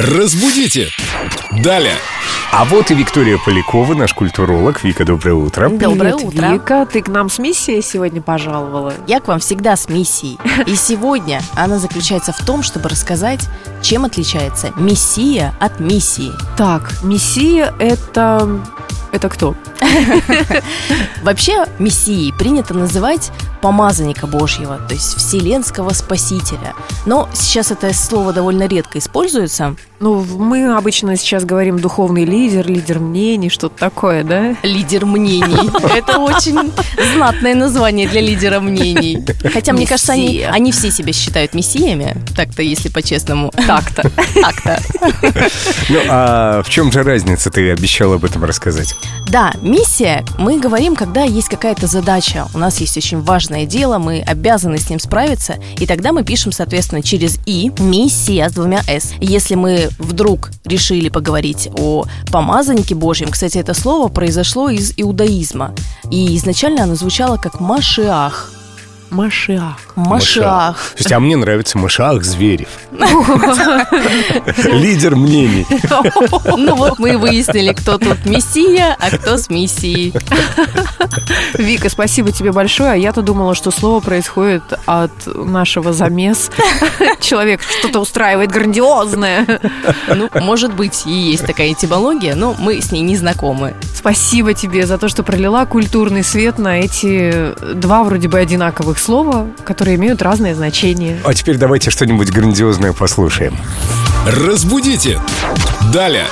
Разбудите! Далее! А вот и Виктория Полякова, наш культуролог. Вика, доброе утро. Доброе Привет, утро. Вика, ты к нам с миссией сегодня пожаловала. Я к вам всегда с миссией. И сегодня она заключается в том, чтобы рассказать, чем отличается мессия от миссии. Так, мессия это... Это кто? Вообще, мессией принято называть помазанника Божьего, то есть вселенского спасителя. Но сейчас это слово довольно редко используется. Ну, мы обычно сейчас говорим духовный лидер, лидер мнений, что-то такое, да? Лидер мнений. Это очень знатное название для лидера мнений. Хотя, мне кажется, они, они все себя считают мессиями. Так-то, если по-честному. Так-то. Так-то. Ну, а в чем же разница? Ты обещал об этом рассказать. Да, миссия, мы говорим, когда есть какая-то задача, у нас есть очень важное дело, мы обязаны с ним справиться, и тогда мы пишем, соответственно, через «и» «миссия» с двумя «с». Если мы вдруг решили поговорить о помазаннике Божьем, кстати, это слово произошло из иудаизма, и изначально оно звучало как «машиах». Машиах. Машиах. То есть, а мне нравится Мышах Зверев. Лидер мнений. Ну вот мы и выяснили, кто тут мессия, а кто с миссией. Вика, спасибо тебе большое. А я-то думала, что слово происходит от нашего замес. Человек что-то устраивает грандиозное. Ну, может быть, и есть такая этимология, но мы с ней не знакомы. Спасибо тебе за то, что пролила культурный свет на эти два вроде бы одинаковых слова, которые имеют разное значение. А теперь давайте что-нибудь грандиозное послушаем. Разбудите! Далее!